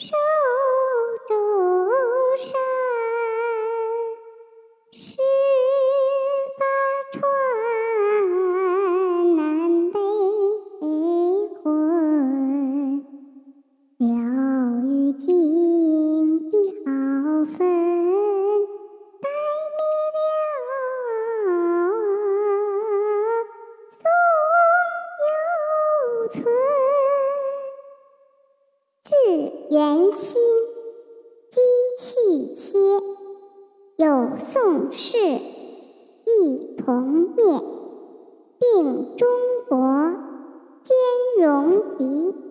守株山，十八春，南北混，鸟语尽的好分，待灭了，总有春。是元兴，基绪歇；有宋氏，一同灭。并中国，兼容狄。